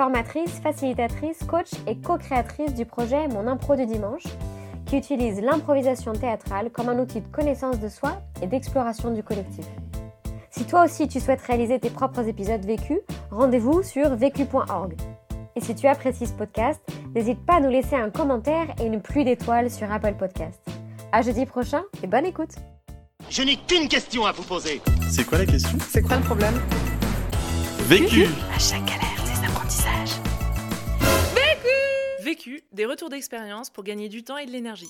formatrice, facilitatrice, coach et co-créatrice du projet Mon Impro du dimanche, qui utilise l'improvisation théâtrale comme un outil de connaissance de soi et d'exploration du collectif. Si toi aussi tu souhaites réaliser tes propres épisodes vécus, rendez-vous sur vécu.org. Et si tu apprécies ce podcast, n'hésite pas à nous laisser un commentaire et une pluie d'étoiles sur Apple Podcast. À jeudi prochain et bonne écoute. Je n'ai qu'une question à vous poser. C'est quoi la question? C'est quoi le problème? Vécu À chaque galère, apprentissages. Vécu, des retours d'expérience pour gagner du temps et de l'énergie.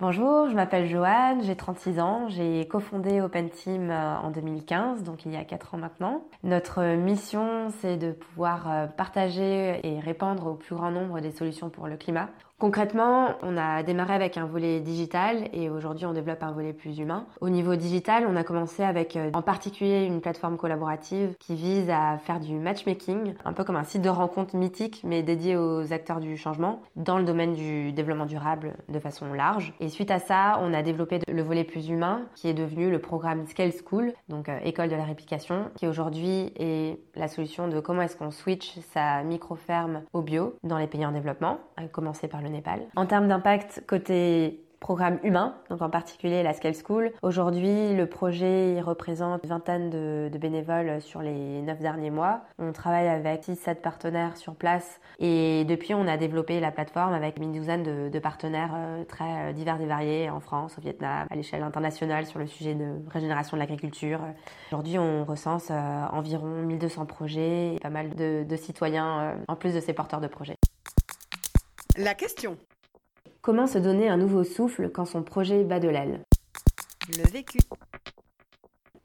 Bonjour, je m'appelle Joanne, j'ai 36 ans, j'ai cofondé Open Team euh, en 2015, donc il y a 4 ans maintenant. Notre mission, c'est de pouvoir euh, partager et répandre au plus grand nombre des solutions pour le climat. Concrètement, on a démarré avec un volet digital et aujourd'hui on développe un volet plus humain. Au niveau digital, on a commencé avec euh, en particulier une plateforme collaborative qui vise à faire du matchmaking, un peu comme un site de rencontre mythique mais dédié aux acteurs du changement dans le domaine du développement durable de façon large. Et suite à ça, on a développé le volet plus humain qui est devenu le programme Scale School, donc euh, école de la réplication, qui aujourd'hui est la solution de comment est-ce qu'on switch sa micro-ferme au bio dans les pays en développement, à commencer par le En termes d'impact côté programme humain, donc en particulier la Scale School. Aujourd'hui, le projet représente une vingtaine de, bénévoles sur les neuf derniers mois. On travaille avec 6-7 partenaires sur place et depuis, on a développé la plateforme avec une douzaine de, partenaires euh, très divers et variés en France, au Vietnam, à l'échelle internationale sur le sujet de régénération de l'agriculture. Aujourd'hui, on recense euh, environ 1200 projets et pas mal de, citoyens euh, en plus de ces porteurs de projets. La question. Comment se donner un nouveau souffle quand son projet bat de l'aile? Le vécu.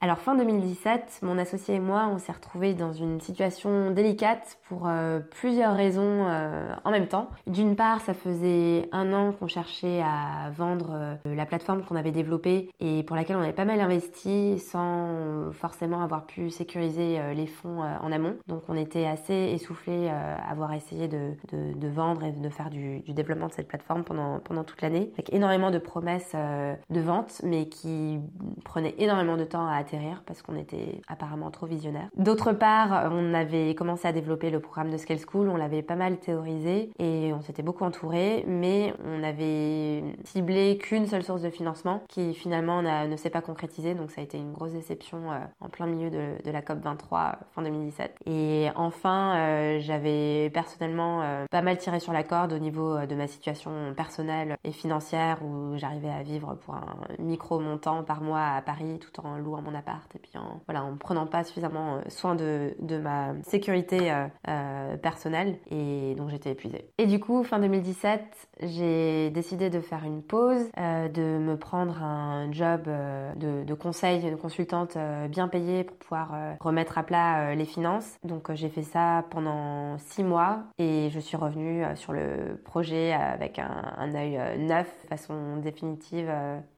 Alors fin 2017, mon associé et moi, on s'est retrouvés dans une situation délicate pour euh, plusieurs raisons euh, en même temps. D'une part, ça faisait un an qu'on cherchait à vendre euh, la plateforme qu'on avait développée et pour laquelle on avait pas mal investi sans forcément avoir pu sécuriser les fonds en amont. Donc on était assez essoufflés à avoir essayé de, de, vendre et de faire du, du, développement de cette plateforme pendant, pendant toute l'année. Avec énormément de promesses de vente mais qui prenaient énormément de temps à parce qu'on était apparemment trop visionnaire. D'autre part, on avait commencé à développer le programme de Scale School, on l'avait pas mal théorisé et on s'était beaucoup entouré, mais on avait ciblé qu'une seule source de financement qui finalement ne s'est pas concrétisée, donc ça a été une grosse déception en plein milieu de, la COP 23 fin 2017. Et enfin, euh, j'avais personnellement euh, pas mal tiré sur la corde au niveau de ma situation personnelle et financière où j'arrivais à vivre pour un micro montant par mois à Paris tout en louant mon appart et puis en, voilà, en prenant pas suffisamment soin de, ma sécurité euh, euh, personnelle et donc j'étais épuisée. Et du coup, fin 2017, j'ai décidé de faire une pause, euh, de me prendre un job euh, de, conseil, de consultante euh, bien payée pour pouvoir remettre à plat les finances. Donc j'ai fait ça pendant six mois et je suis revenue sur le projet avec un, un œil neuf, façon définitive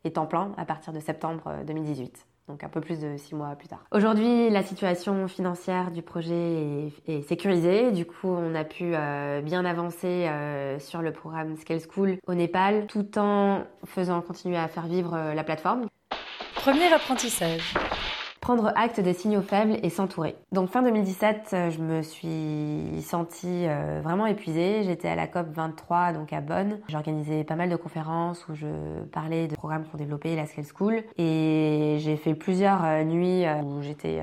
et temps plein à partir de septembre 2018 donc un peu plus de six mois plus tard. Aujourd'hui, la situation financière du projet est, sécurisée. Du coup, on a pu euh, bien avancer euh, sur le programme Scale School au Népal, tout en faisant continuer à faire vivre euh, la plateforme. Premier apprentissage prendre acte des signaux faibles et s'entourer. Donc fin 2017, je me suis sentie euh, vraiment épuisée. J'étais à la COP 23, donc à Bonn. J'organisais pas mal de conférences où je parlais de programmes qu'on développait, la Scale School. Et j'ai fait plusieurs euh, nuits euh, où j'étais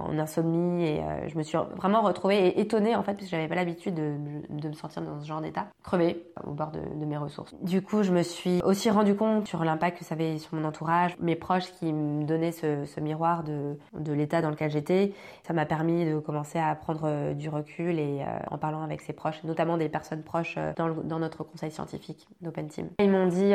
en insomnie et je me suis vraiment retrouvée et étonnée en fait, parce que j'avais pas l'habitude de, me sentir dans ce genre d'état, crevée au bord de, mes ressources. Du coup, je me suis aussi rendu compte sur l'impact que ça avait sur mon entourage, mes proches qui me donnaient ce miroir de de, l'état dans lequel j'étais. Ça m'a permis de commencer à prendre euh, du recul et euh, en parlant avec ses proches, notamment des personnes proches euh, dans, notre conseil scientifique d'Open Team. Ils m'ont dit,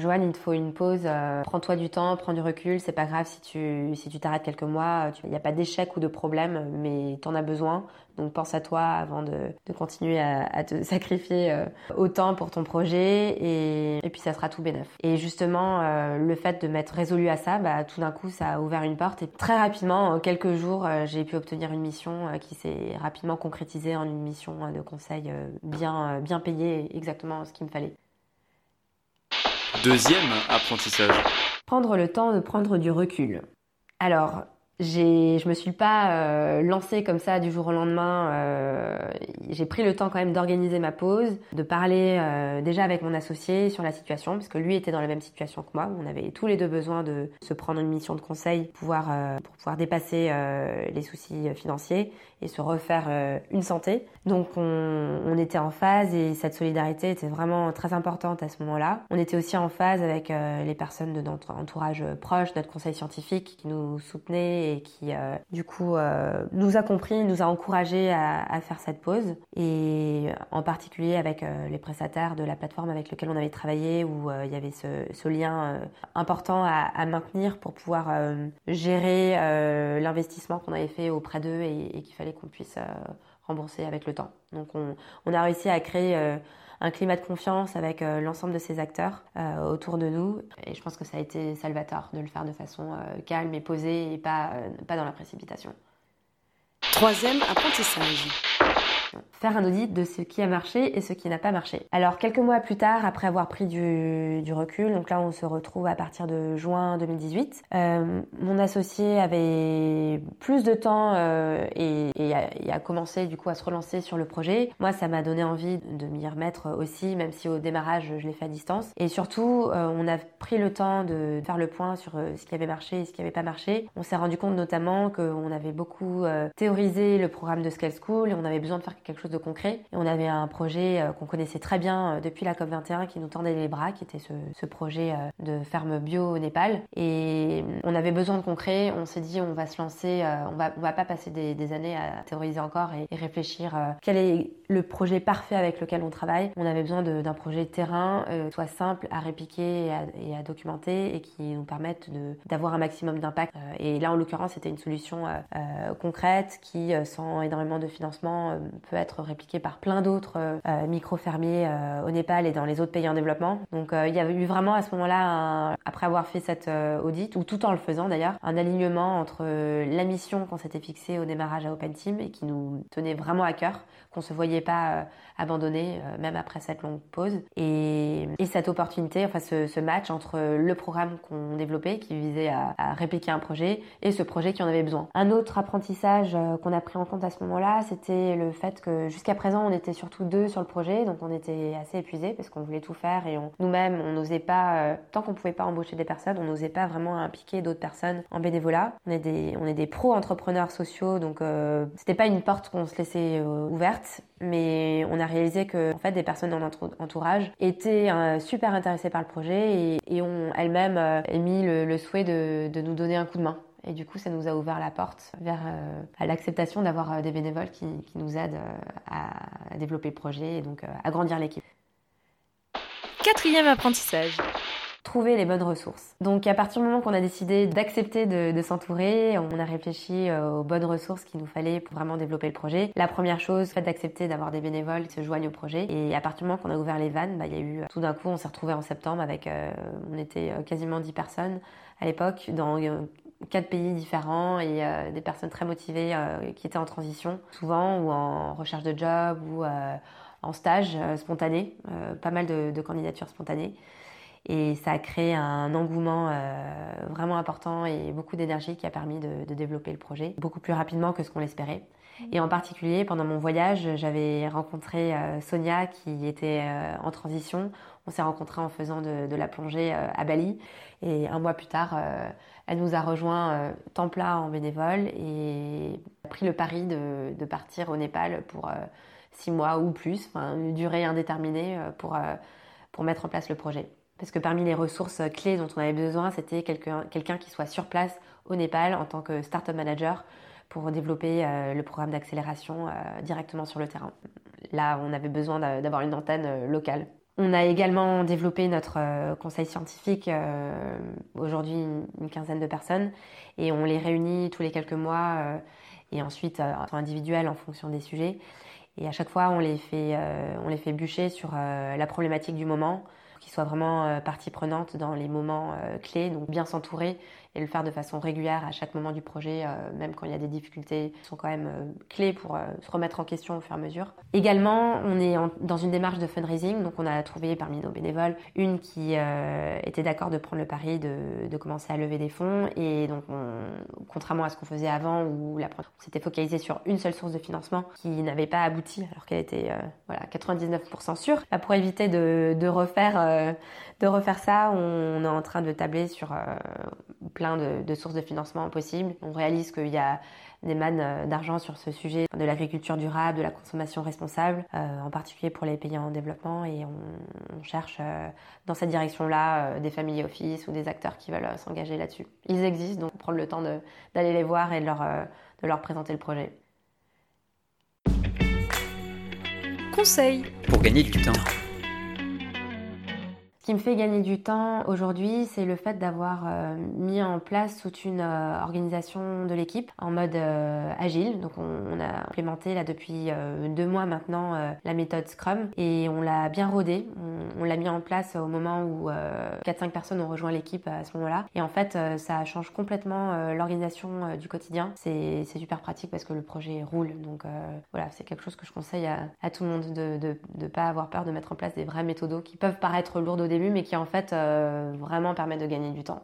Joanne, il te faut une pause, prends-toi du temps, prends du recul, c'est pas grave si tu si tu t'arrêtes quelques mois, il n'y a pas d'échec ou de problème, mais t'en as besoin Donc pense à toi avant de, continuer à, te sacrifier euh, autant pour ton projet et, puis ça sera tout bénef. Et justement, euh, le fait de m'être résolu à ça, bah, tout d'un coup, ça a ouvert une porte et très rapidement, en quelques jours, j'ai pu obtenir une mission qui s'est rapidement concrétisée en une mission de conseil bien, bien payée, exactement ce qu'il me fallait. Deuxième apprentissage. Prendre le temps de prendre du recul. Alors, je me suis pas euh, lancée comme ça du jour au lendemain. Euh, j'ai pris le temps quand même d'organiser ma pause, de parler euh, déjà avec mon associé sur la situation, parce que lui était dans la même situation que moi. On avait tous les deux besoin de se prendre une mission de conseil pouvoir, pour pouvoir dépasser les soucis financiers et se refaire une santé. Donc on, on, était en phase et cette solidarité était vraiment très importante à ce moment-là. On était aussi en phase avec les personnes de notre entourage proche, notre conseil scientifique qui nous soutenait qui euh, du coup euh, nous a compris, nous a encouragé à, faire cette pause et en particulier avec euh, les prestataires de la plateforme avec lesquels on avait travaillé où il y avait ce, lien important à, maintenir pour pouvoir gérer l'investissement qu'on avait fait auprès d'eux et, et qu'il fallait qu'on puisse rembourser avec le temps. Donc on, on a réussi à créer un climat de confiance avec euh, l'ensemble de ces acteurs euh, autour de nous. Et je pense que ça a été salvateur de le faire de façon euh, calme et posée et pas, pas dans la précipitation. Troisième apprentissage faire un audit de ce qui a marché et ce qui n'a pas marché. Alors quelques mois plus tard, après avoir pris du, recul, donc là on se retrouve à partir de juin 2018, euh, mon associé avait plus de temps euh, et, a, commencé du coup à se relancer sur le projet. Moi ça m'a donné envie de m'y remettre aussi, même si au démarrage je l'ai fait à distance. Et surtout euh, on a pris le temps de faire le point sur ce qui avait marché et ce qui n'avait pas marché. On s'est rendu compte notamment qu'on avait beaucoup théorisé le programme de Scale School et on avait besoin de faire quelque chose de concret. Et on avait un projet euh, qu'on connaissait très bien euh, depuis la COP21 qui nous tendait les bras, qui était ce, projet euh, de ferme bio au Népal. Et on avait besoin de concret. On s'est dit on va se lancer, on va, on va pas passer des, années à théoriser encore et, réfléchir quel est le projet parfait avec lequel on travaille. On avait besoin d'un projet terrain, soit simple à répliquer et à, documenter et qui nous permette d'avoir un maximum d'impact. et là, en l'occurrence, c'était une solution concrète qui, sans énormément de financement, peut être répliqué par plein d'autres euh, euh, micro-fermiers euh, au Népal et dans les autres pays en développement. Donc il y avait eu vraiment à ce moment-là, après avoir fait cette audit, ou tout en le faisant d'ailleurs, un alignement entre la mission qu'on s'était fixée au démarrage à Open Team et qui nous tenait vraiment à cœur, qu'on se voyait pas abandonner même après cette longue pause, et, et cette opportunité, enfin ce, ce, match entre le programme qu'on développait qui visait à, à, répliquer un projet et ce projet qui en avait besoin. Un autre apprentissage qu'on a pris en compte à ce moment-là, c'était le fait que jusqu'à présent, on était surtout deux sur le projet, donc on était assez épuisés parce qu'on voulait tout faire et nous-mêmes, on n'osait pas, euh, tant qu'on pouvait pas embaucher des personnes, on n'osait pas vraiment impliquer d'autres personnes en bénévolat. On est des, on est des pro-entrepreneurs sociaux, donc euh, c'était pas une porte qu'on se laissait euh, ouverte, mais on a réalisé que en fait des personnes dans notre entourage étaient super intéressées par le projet et, ont elles-mêmes émis le, souhait de nous donner un coup de main. Et du coup, ça nous a ouvert la porte vers euh, à l'acceptation d'avoir euh, des bénévoles qui, qui nous aident euh, à, développer le projet et donc à grandir l'équipe. Quatrième apprentissage. Trouver les bonnes ressources. Donc à partir du moment qu'on a décidé d'accepter de, de s'entourer, on a réfléchi aux bonnes ressources qu'il nous fallait pour vraiment développer le projet. La première chose, le fait d'accepter d'avoir des bénévoles qui se joignent au projet. Et à partir du moment qu'on a ouvert les vannes, bah, il y a eu tout d'un coup, on s'est retrouvé en septembre avec, on était quasiment 10 personnes à l'époque dans quatre pays différents et euh, des personnes très motivées euh, qui étaient en transition, souvent ou en recherche de job ou euh, en stage spontané, pas mal de, candidatures spontanées. Et ça a créé un engouement vraiment important et beaucoup d'énergie qui a permis de, développer le projet beaucoup plus rapidement que ce qu'on l'espérait. Et en particulier, pendant mon voyage, j'avais rencontré Sonia qui était en transition. On s'est rencontrés en faisant de, la plongée à Bali. Et un mois plus tard, elle nous a rejoint euh, temps en bénévole et a pris le pari de, partir au Népal pour euh, six mois ou plus, une durée indéterminée euh, pour, pour mettre en place le projet. Parce que parmi les ressources clés dont on avait besoin, c'était quelqu'un qui soit sur place au Népal en tant que startup manager pour développer le programme d'accélération directement sur le terrain. Là, on avait besoin d'avoir une antenne locale. On a également développé notre euh, conseil scientifique, euh, aujourd'hui une, quinzaine de personnes, et on les réunit tous les quelques mois. Euh, et ensuite euh, individuelles en fonction des sujets. Et à chaque fois, on les fait, euh, bûcher sur euh, la problématique du moment, qu'ils soient vraiment euh, partie prenante dans les moments euh, clés, donc bien s'entourer et le faire de façon régulière à chaque moment du projet, euh, même quand il y a des difficultés, sont quand même clés pour se remettre en question au fur et à mesure. Également, on est dans une démarche de fundraising, donc on a trouvé parmi nos bénévoles une qui était d'accord de prendre le pari de, de commencer à lever des fonds, et donc on- contrairement à ce qu'on faisait avant où la, on s'était focalisé sur une seule source de financement qui n'avait pas abouti alors qu'elle était voilà 99% sûre. Bah, pour éviter de, de refaire de refaire ça, on est en train de tabler sur euh, plein de, de sources de financement possibles. On réalise qu'il y a des mannes euh, d'argent sur ce sujet de l'agriculture durable, de la consommation responsable, euh, en particulier pour les pays en développement, et on, on cherche euh, dans cette direction-là euh, des family office ou des acteurs qui veulent euh, s'engager là-dessus. Ils existent, donc prendre le temps d'aller les voir et de leur, euh, de leur présenter le projet. Conseil. Pour gagner du temps. Ce qui me fait gagner du temps aujourd'hui, c'est le fait d'avoir euh, mis en place toute une euh, organisation de l'équipe en mode euh, agile. Donc on, a implémenté là depuis deux mois maintenant la méthode Scrum et on l'a bien rodée. On, l'a mis en place au moment où euh, 4-5 personnes ont rejoint l'équipe à ce moment-là. Et en fait, ça change complètement l'organisation du quotidien. C'est super pratique parce que le projet roule. Donc voilà, c'est quelque chose que je conseille à, tout le monde de ne pas avoir peur de mettre en place des vrais méthodos qui peuvent paraître lourdes au début mais qui en fait euh, vraiment permettent de gagner du temps.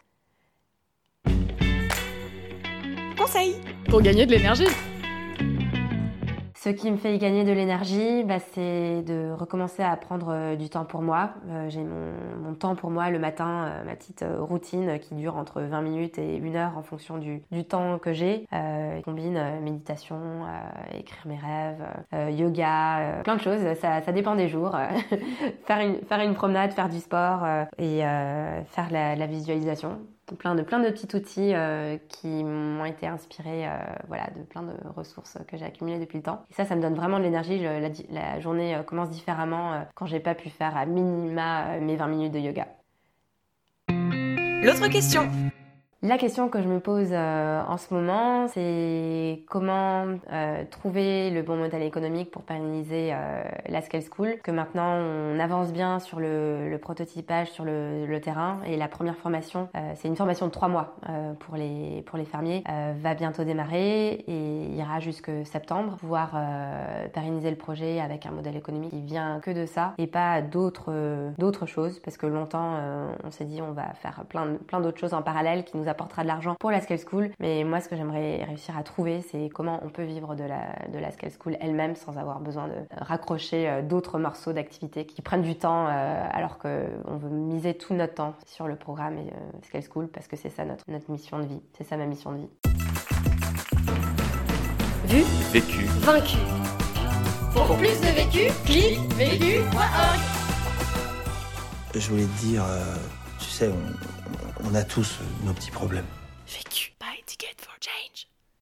Conseil. Pour gagner de l'énergie. Ce qui me fait gagner de l'énergie, bah, c'est de recommencer à prendre euh, du temps pour moi. Euh, J'ai mon, temps pour moi le matin, euh, ma petite routine qui dure entre 20 minutes et une heure en fonction du, temps que j'ai. Euh, combine méditation, écrire mes rêves, yoga, plein de choses. Ça, dépend des jours. faire, une, promenade, faire du sport et faire la visualisation plein de plein de petits outils euh, qui m'ont été inspirés euh, voilà de plein de ressources que j'ai accumulées depuis le temps. Et ça ça me donne vraiment de l'énergie. La, journée euh, commence différemment euh, quand j'ai pas pu faire à minima mes 20 minutes de yoga. L'autre question. La question que je me pose euh, en ce moment, c'est comment euh, trouver le bon modèle économique pour pérenniser euh, la Scale School. Que maintenant on avance bien sur le, le prototypage sur le, le terrain et la première formation, euh, c'est une formation de trois mois euh, pour les pour les fermiers, euh, va bientôt démarrer et ira jusque septembre. Pouvoir pérenniser le projet avec un modèle économique qui vient que de ça et pas d'autres d'autres choses parce que longtemps on s'est dit on va faire plein plein d'autres choses en parallèle qui nous apportera de l'argent pour la Scale School. Mais moi, ce que j'aimerais réussir à trouver, c'est comment on peut vivre de la, de la Scale School elle-même sans avoir besoin de raccrocher euh, d'autres morceaux d'activité qui prennent du temps euh, alors qu'on veut miser tout notre temps sur le programme et euh, Scale School parce que c'est ça notre, notre mission de vie. C'est ça ma mission de vie. Vu. Vécu. Vaincu. Pour plus de vécu, clique vécu.org. Je voulais te dire, euh, tu sais, on, on a tous nos petits problèmes. Vécu.